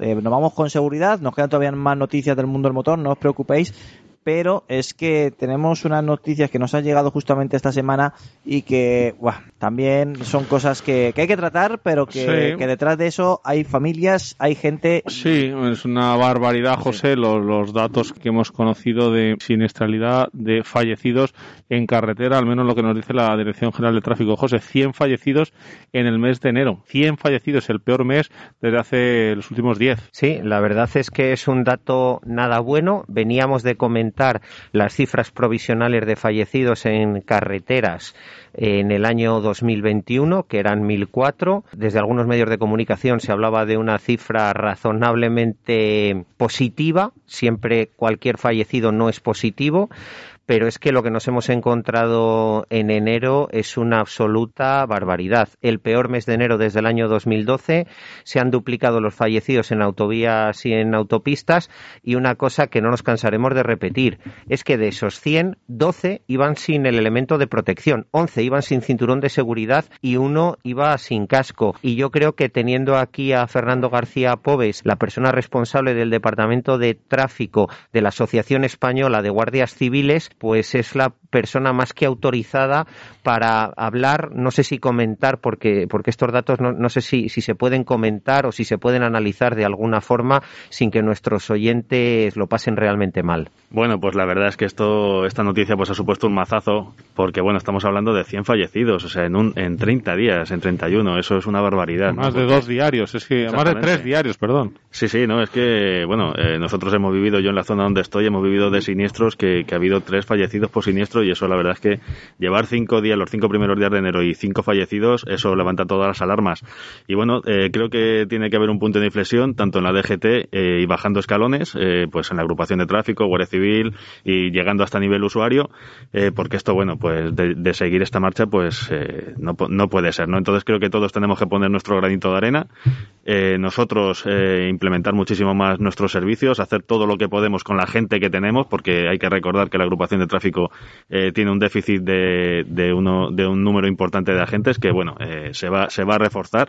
eh, nos vamos con seguridad, nos quedan todavía más noticias del mundo del motor, no os preocupéis, pero es que tenemos unas noticias que nos han llegado justamente esta semana y que también son cosas que, hay que tratar, pero que, detrás de eso hay familias, hay gente. Sí, es una barbaridad, José, los, los, datos que hemos conocido de siniestralidad de fallecidos en carretera, al menos lo que nos dice la Dirección General de Tráfico. José, 100 fallecidos en el mes de enero. 100 fallecidos, el peor mes desde hace los últimos 10. Sí, la verdad es que es un dato nada bueno. Veníamos de comentar las cifras provisionales de fallecidos en carreteras en el año 2021, que eran 1.004. Desde algunos medios de comunicación se hablaba de una cifra razonablemente positiva. Siempre cualquier fallecido no es positivo pero es que lo que nos hemos encontrado en enero es una absoluta barbaridad. El peor mes de enero desde el año 2012, se han duplicado los fallecidos en autovías y en autopistas y una cosa que no nos cansaremos de repetir es que de esos 100, 12 iban sin el elemento de protección, 11 iban sin cinturón de seguridad y uno iba sin casco. Y yo creo que teniendo aquí a Fernando García Pobes, la persona responsable del Departamento de Tráfico de la Asociación Española de Guardias Civiles, pues es la persona más que autorizada para hablar, no sé si comentar, porque, porque estos datos no, no sé si, si se pueden comentar o si se pueden analizar de alguna forma sin que nuestros oyentes lo pasen realmente mal. Bueno, pues la verdad es que esto, esta noticia pues ha supuesto un mazazo, porque bueno, estamos hablando de 100 fallecidos, o sea, en, un, en 30 días, en 31, eso es una barbaridad. Más de dos diarios, es que, más de tres diarios, perdón. Sí, sí, no, es que, bueno, eh, nosotros hemos vivido, yo en la zona donde estoy, hemos vivido de siniestros que, que ha habido tres fallecidos por siniestro y eso la verdad es que llevar cinco días, los cinco primeros días de enero y cinco fallecidos, eso levanta todas las alarmas. Y bueno, eh, creo que tiene que haber un punto de inflexión, tanto en la DGT eh, y bajando escalones, eh, pues en la agrupación de tráfico, Guardia Civil y llegando hasta nivel usuario, porque esto, bueno, pues de, seguir esta marcha, pues no, no puede ser, ¿no? Entonces creo que todos tenemos que poner nuestro granito de arena, nosotros implementar muchísimo más nuestros servicios, hacer todo lo que podemos con la gente que tenemos, porque hay que recordar que la agrupación de tráfico eh, tiene un déficit de, de, uno, de un número importante de agentes que, bueno, eh, se, va, se va a reforzar.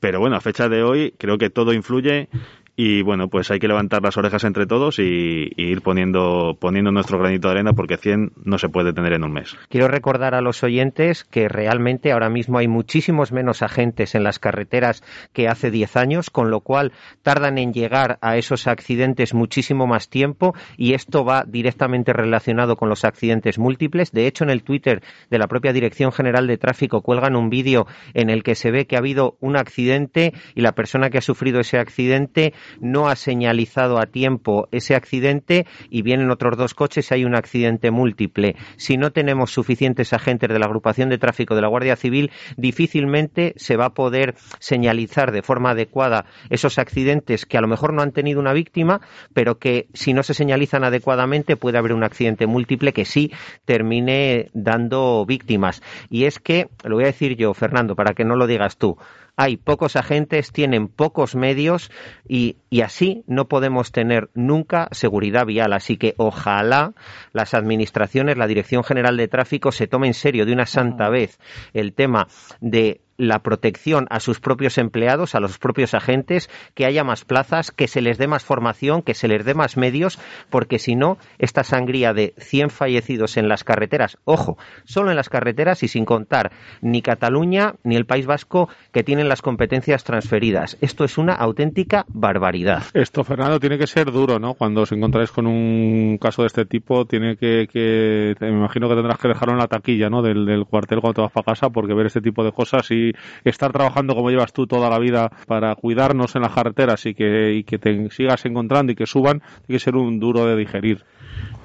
Pero bueno, a fecha de hoy creo que todo influye y bueno, pues hay que levantar las orejas entre todos y, ir poniendo, poniendo nuestro granito de arena porque 100 no se puede tener en un mes. Quiero recordar a los oyentes que realmente ahora mismo hay muchísimos menos agentes en las carreteras que hace 10 años, con lo cual tardan en llegar a esos accidentes muchísimo más tiempo y esto va directamente relacionado con los accidentes múltiples. De hecho, en el Twitter de la propia Dirección General de Tráfico cuelgan un vídeo en el que se ve que ha habido un accidente y la persona que ha sufrido ese accidente no ha señalizado a tiempo ese accidente y vienen otros dos coches y hay un accidente múltiple. Si no tenemos suficientes agentes de la agrupación de tráfico de la Guardia Civil, difícilmente se va a poder señalizar de forma adecuada esos accidentes que a lo mejor no han tenido una víctima, pero que si no se señalizan adecuadamente puede haber un accidente múltiple que sí termine dando víctimas. Y es que, lo voy a decir yo, Fernando, para que no lo digas tú, hay pocos agentes, tienen pocos medios y, así no podemos tener nunca seguridad vial. Así que ojalá las administraciones, la Dirección General de Tráfico se tome en serio de una santa vez el tema de la protección a sus propios empleados, a los propios agentes, que haya más plazas, que se les dé más formación, que se les dé más medios, porque si no, esta sangría de 100 fallecidos en las carreteras, ojo, solo en las carreteras y sin contar ni Cataluña ni el País Vasco que tienen las competencias transferidas. Esto es una auténtica barbaridad. Esto, Fernando, tiene que ser duro, ¿no? Cuando os encontráis con un caso de este tipo, tiene que, me imagino que tendrás que dejarlo en la taquilla, ¿no? Del cuartel cuando te vas para casa, porque ver este tipo de cosas y estar trabajando como llevas tú toda la vida para cuidarnos en las carreteras y que, y que te sigas encontrando y que suban, tiene que ser un duro de digerir.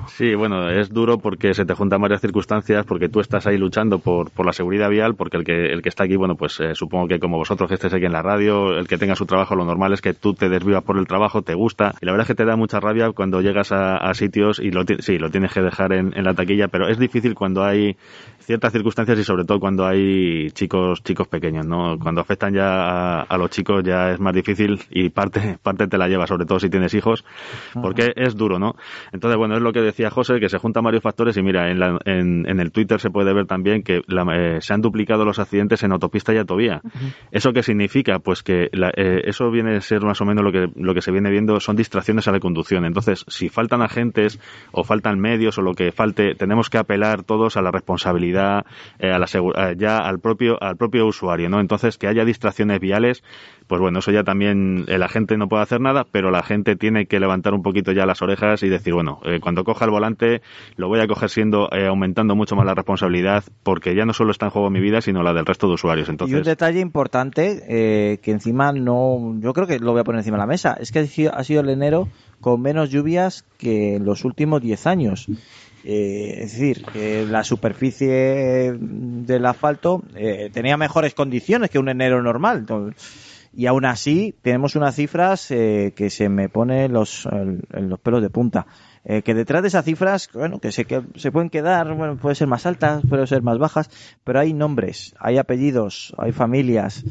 Sí, bueno, es duro porque se te juntan varias circunstancias, porque tú estás ahí luchando por, por la seguridad vial, porque el que, el que está aquí, bueno, pues eh, supongo que como vosotros que estés aquí en la radio, el que tenga su trabajo, lo normal es que tú te desvivas por el trabajo, te gusta, y la verdad es que te da mucha rabia cuando llegas a, sitios y lo, sí, lo tienes que dejar en, la taquilla, pero es difícil cuando hay ciertas circunstancias y sobre todo cuando hay chicos, chicos pequeños, ¿no? Cuando afectan ya a, los chicos ya es más difícil y parte, parte te la lleva, sobre todo si tienes hijos, porque es duro, ¿no? Entonces, bueno, es lo que decía José, que se juntan varios factores y mira, en, en, el Twitter se puede ver también que eh, se han duplicado los accidentes en autopista y autovía. ¿Eso qué significa? Pues que eh, eso viene a ser más o menos lo que, lo que se viene viendo son distracciones a la conducción. Entonces, si faltan agentes o faltan medios o lo que falte, tenemos que apelar todos a la responsabilidad, eh, a la ya al propio, al propio usuario, ¿no? Entonces, que haya distracciones viales pues bueno, eso ya también la gente no puede hacer nada, pero la gente tiene que levantar un poquito ya las orejas y decir, bueno, eh, cuando coja el volante lo voy a coger siendo eh, aumentando mucho más la responsabilidad, porque ya no solo está en juego mi vida, sino la del resto de usuarios. Entonces... Y un detalle importante eh, que encima no, yo creo que lo voy a poner encima de la mesa, es que ha sido el enero con menos lluvias que en los últimos 10 años. Es decir, la superficie del asfalto tenía mejores condiciones que un enero normal. Y aún así tenemos unas cifras eh, que se me ponen los, los pelos de punta. Eh, que detrás de esas cifras, bueno, que se, que se pueden quedar, bueno, puede ser más altas, puede ser más bajas, pero hay nombres, hay apellidos, hay familias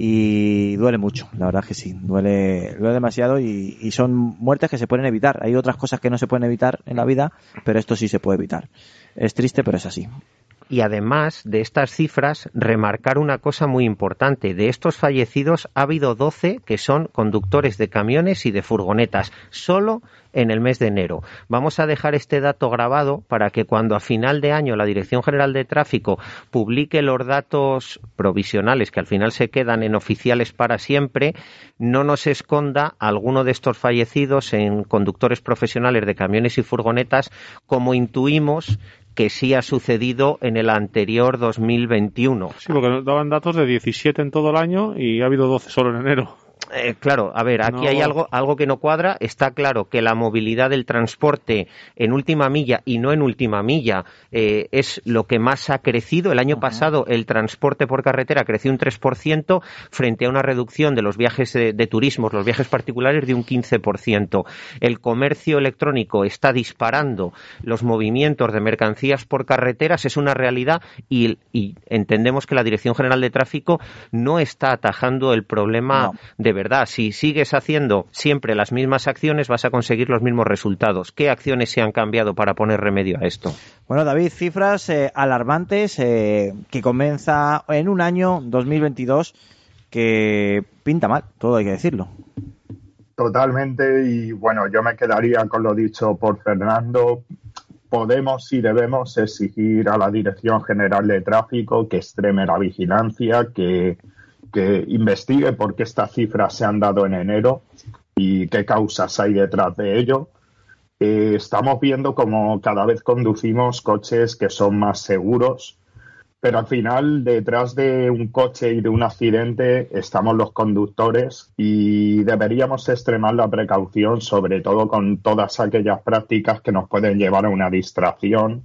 y duele mucho, la verdad que sí, duele, duele demasiado y, y son muertes que se pueden evitar. Hay otras cosas que no se pueden evitar en la vida, pero esto sí se puede evitar. Es triste, pero es así y además de estas cifras remarcar una cosa muy importante. De estos fallecidos ha habido 12 que son conductores de camiones y de furgonetas, solo en el mes de enero. Vamos a dejar este dato grabado para que cuando a final de año la Dirección General de Tráfico publique los datos provisionales que al final se quedan en oficiales para siempre, no nos esconda alguno de estos fallecidos en conductores profesionales de camiones y furgonetas como intuimos que sí ha sucedido en el anterior 2021. Sí, porque nos daban datos de 17 en todo el año y ha habido 12 solo en enero. Eh, claro, a ver, aquí hay algo, algo que no cuadra. Está claro que la movilidad del transporte en última milla y no en última milla eh, es lo que más ha crecido. El año pasado el transporte por carretera creció un 3% frente a una reducción de los viajes de, de turismo, los viajes particulares de un 15%. El comercio electrónico está disparando los movimientos de mercancías por carreteras, es una realidad y, entendemos que la Dirección General de Tráfico no está atajando el problema de verdad. Si sigues haciendo siempre las mismas acciones, vas a conseguir los mismos resultados. ¿Qué acciones se han cambiado para poner remedio a esto? Bueno, David, cifras eh, alarmantes eh, que comienza en un año 2022 que pinta mal, todo hay que decirlo. Totalmente, y bueno, yo me quedaría con lo dicho por Fernando. Podemos y debemos exigir a la Dirección General de Tráfico que extreme la vigilancia, que que investigue por qué estas cifras se han dado en enero y qué causas hay detrás de ello. Eh, estamos viendo como cada vez conducimos coches que son más seguros, pero al final detrás de un coche y de un accidente estamos los conductores y deberíamos extremar la precaución, sobre todo con todas aquellas prácticas que nos pueden llevar a una distracción,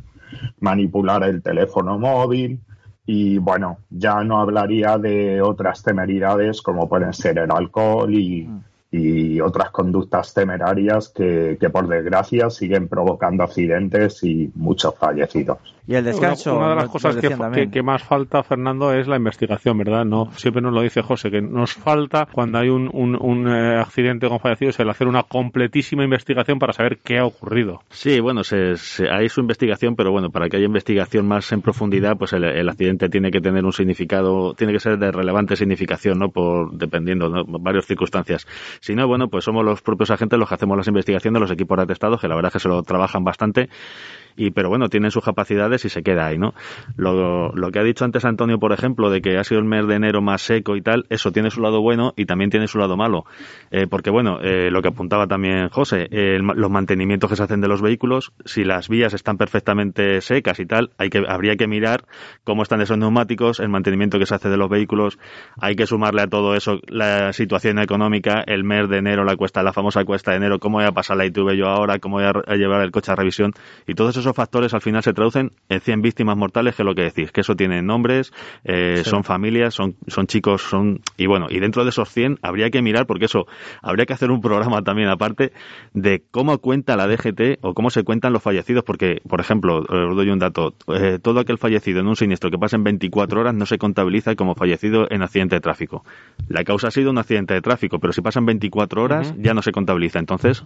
manipular el teléfono móvil, y bueno, ya no hablaría de otras temeridades como pueden ser el alcohol y, mm y otras conductas temerarias que, por desgracia siguen provocando accidentes y muchos fallecidos. Y el descanso. Una, de las cosas que, más falta, Fernando, es la investigación, ¿verdad? No siempre nos lo dice José, que nos falta cuando hay un, un, eh, accidente con fallecidos el hacer una completísima investigación para saber qué ha ocurrido. Sí, bueno, se, hay su investigación, pero bueno, para que haya investigación más en profundidad, pues el, accidente tiene que tener un significado, tiene que ser de relevante significación, ¿no? Por dependiendo, ¿no? varias circunstancias. Si no, bueno, pues somos los propios agentes los que hacemos las investigaciones, los equipos de atestados, que la verdad es que se lo trabajan bastante y pero bueno, tienen sus capacidades y se queda ahí, ¿no? Lo, lo que ha dicho antes Antonio, por ejemplo, de que ha sido el mes de enero más seco y tal, eso tiene su lado bueno y también tiene su lado malo, eh, porque bueno, eh, lo que apuntaba también José, los mantenimientos que se hacen de los vehículos, si las vías están perfectamente secas y tal, hay que habría que mirar cómo están esos neumáticos, el mantenimiento que se hace de los vehículos, hay que sumarle a todo eso la situación económica, el mes de enero, la cuesta, la famosa cuesta de enero, cómo voy a pasar la ITV yo ahora, cómo voy a llevar el coche a revisión y todo eso esos factores al final se traducen en 100 víctimas mortales, que es lo que decís, que eso tiene nombres, eh, son familias, son, son chicos, son... Y bueno, y dentro de esos 100 habría que mirar, porque eso, habría que hacer un programa también aparte de cómo cuenta la DGT o cómo se cuentan los fallecidos, porque, por ejemplo, os doy un dato, eh, todo aquel fallecido en un siniestro que pasa en 24 horas no se contabiliza como fallecido en accidente de tráfico. La causa ha sido un accidente de tráfico, pero si pasan 24 horas ya no se contabiliza. Entonces,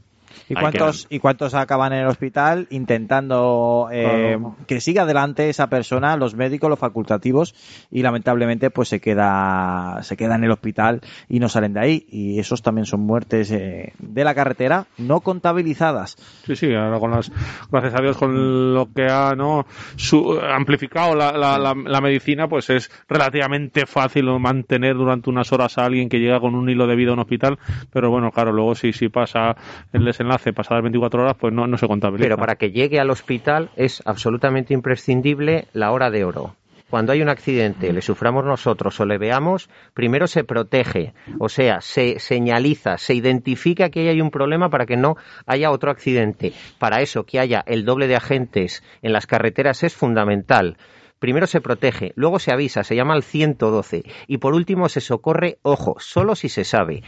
¿Y cuántos, ¿Y cuántos acaban en el hospital intentando eh, que siga adelante esa persona, los médicos, los facultativos, y lamentablemente pues se queda, se queda en el hospital y no salen de ahí? Y esos también son muertes eh, de la carretera no contabilizadas. Sí, sí, ahora con las, gracias a Dios con lo que ha ¿no? Su, amplificado la, la, la, medicina, pues es relativamente fácil mantener durante unas horas a alguien que llega con un hilo de vida a un hospital, pero bueno, claro, luego si, si pasa el desenlace pasadas 24 horas, pues no, no se contabiliza. Pero para que llegue al hospital es absolutamente imprescindible la hora de oro cuando hay un accidente, le suframos nosotros o le veamos, primero se protege, o sea, se señaliza, se identifica que hay un problema para que no haya otro accidente. Para eso, que haya el doble de agentes en las carreteras es fundamental. Primero se protege, luego se avisa, se llama al 112 y por último se socorre, ojo, solo si se sabe.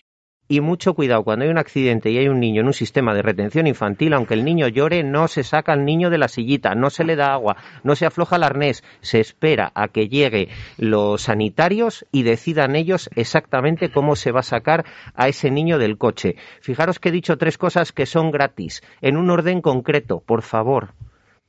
Y mucho cuidado, cuando hay un accidente y hay un niño en un sistema de retención infantil, aunque el niño llore, no se saca al niño de la sillita, no se le da agua, no se afloja el arnés, se espera a que lleguen los sanitarios y decidan ellos exactamente cómo se va a sacar a ese niño del coche. Fijaros que he dicho tres cosas que son gratis, en un orden concreto, por favor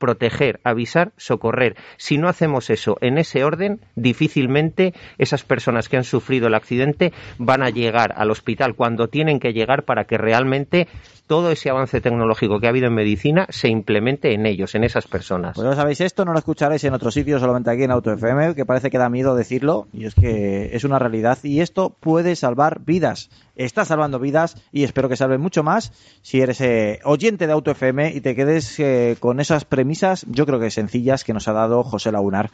proteger, avisar, socorrer. Si no hacemos eso en ese orden, difícilmente esas personas que han sufrido el accidente van a llegar al hospital cuando tienen que llegar para que realmente todo ese avance tecnológico que ha habido en medicina se implemente en ellos, en esas personas. Pues ya sabéis esto, no lo escucharéis en otro sitio, solamente aquí en Auto FM, que parece que da miedo decirlo, y es que es una realidad, y esto puede salvar vidas. Está salvando vidas y espero que salve mucho más si eres eh, oyente de Auto FM y te quedes eh, con esas premisas, yo creo que sencillas, que nos ha dado José Lagunar.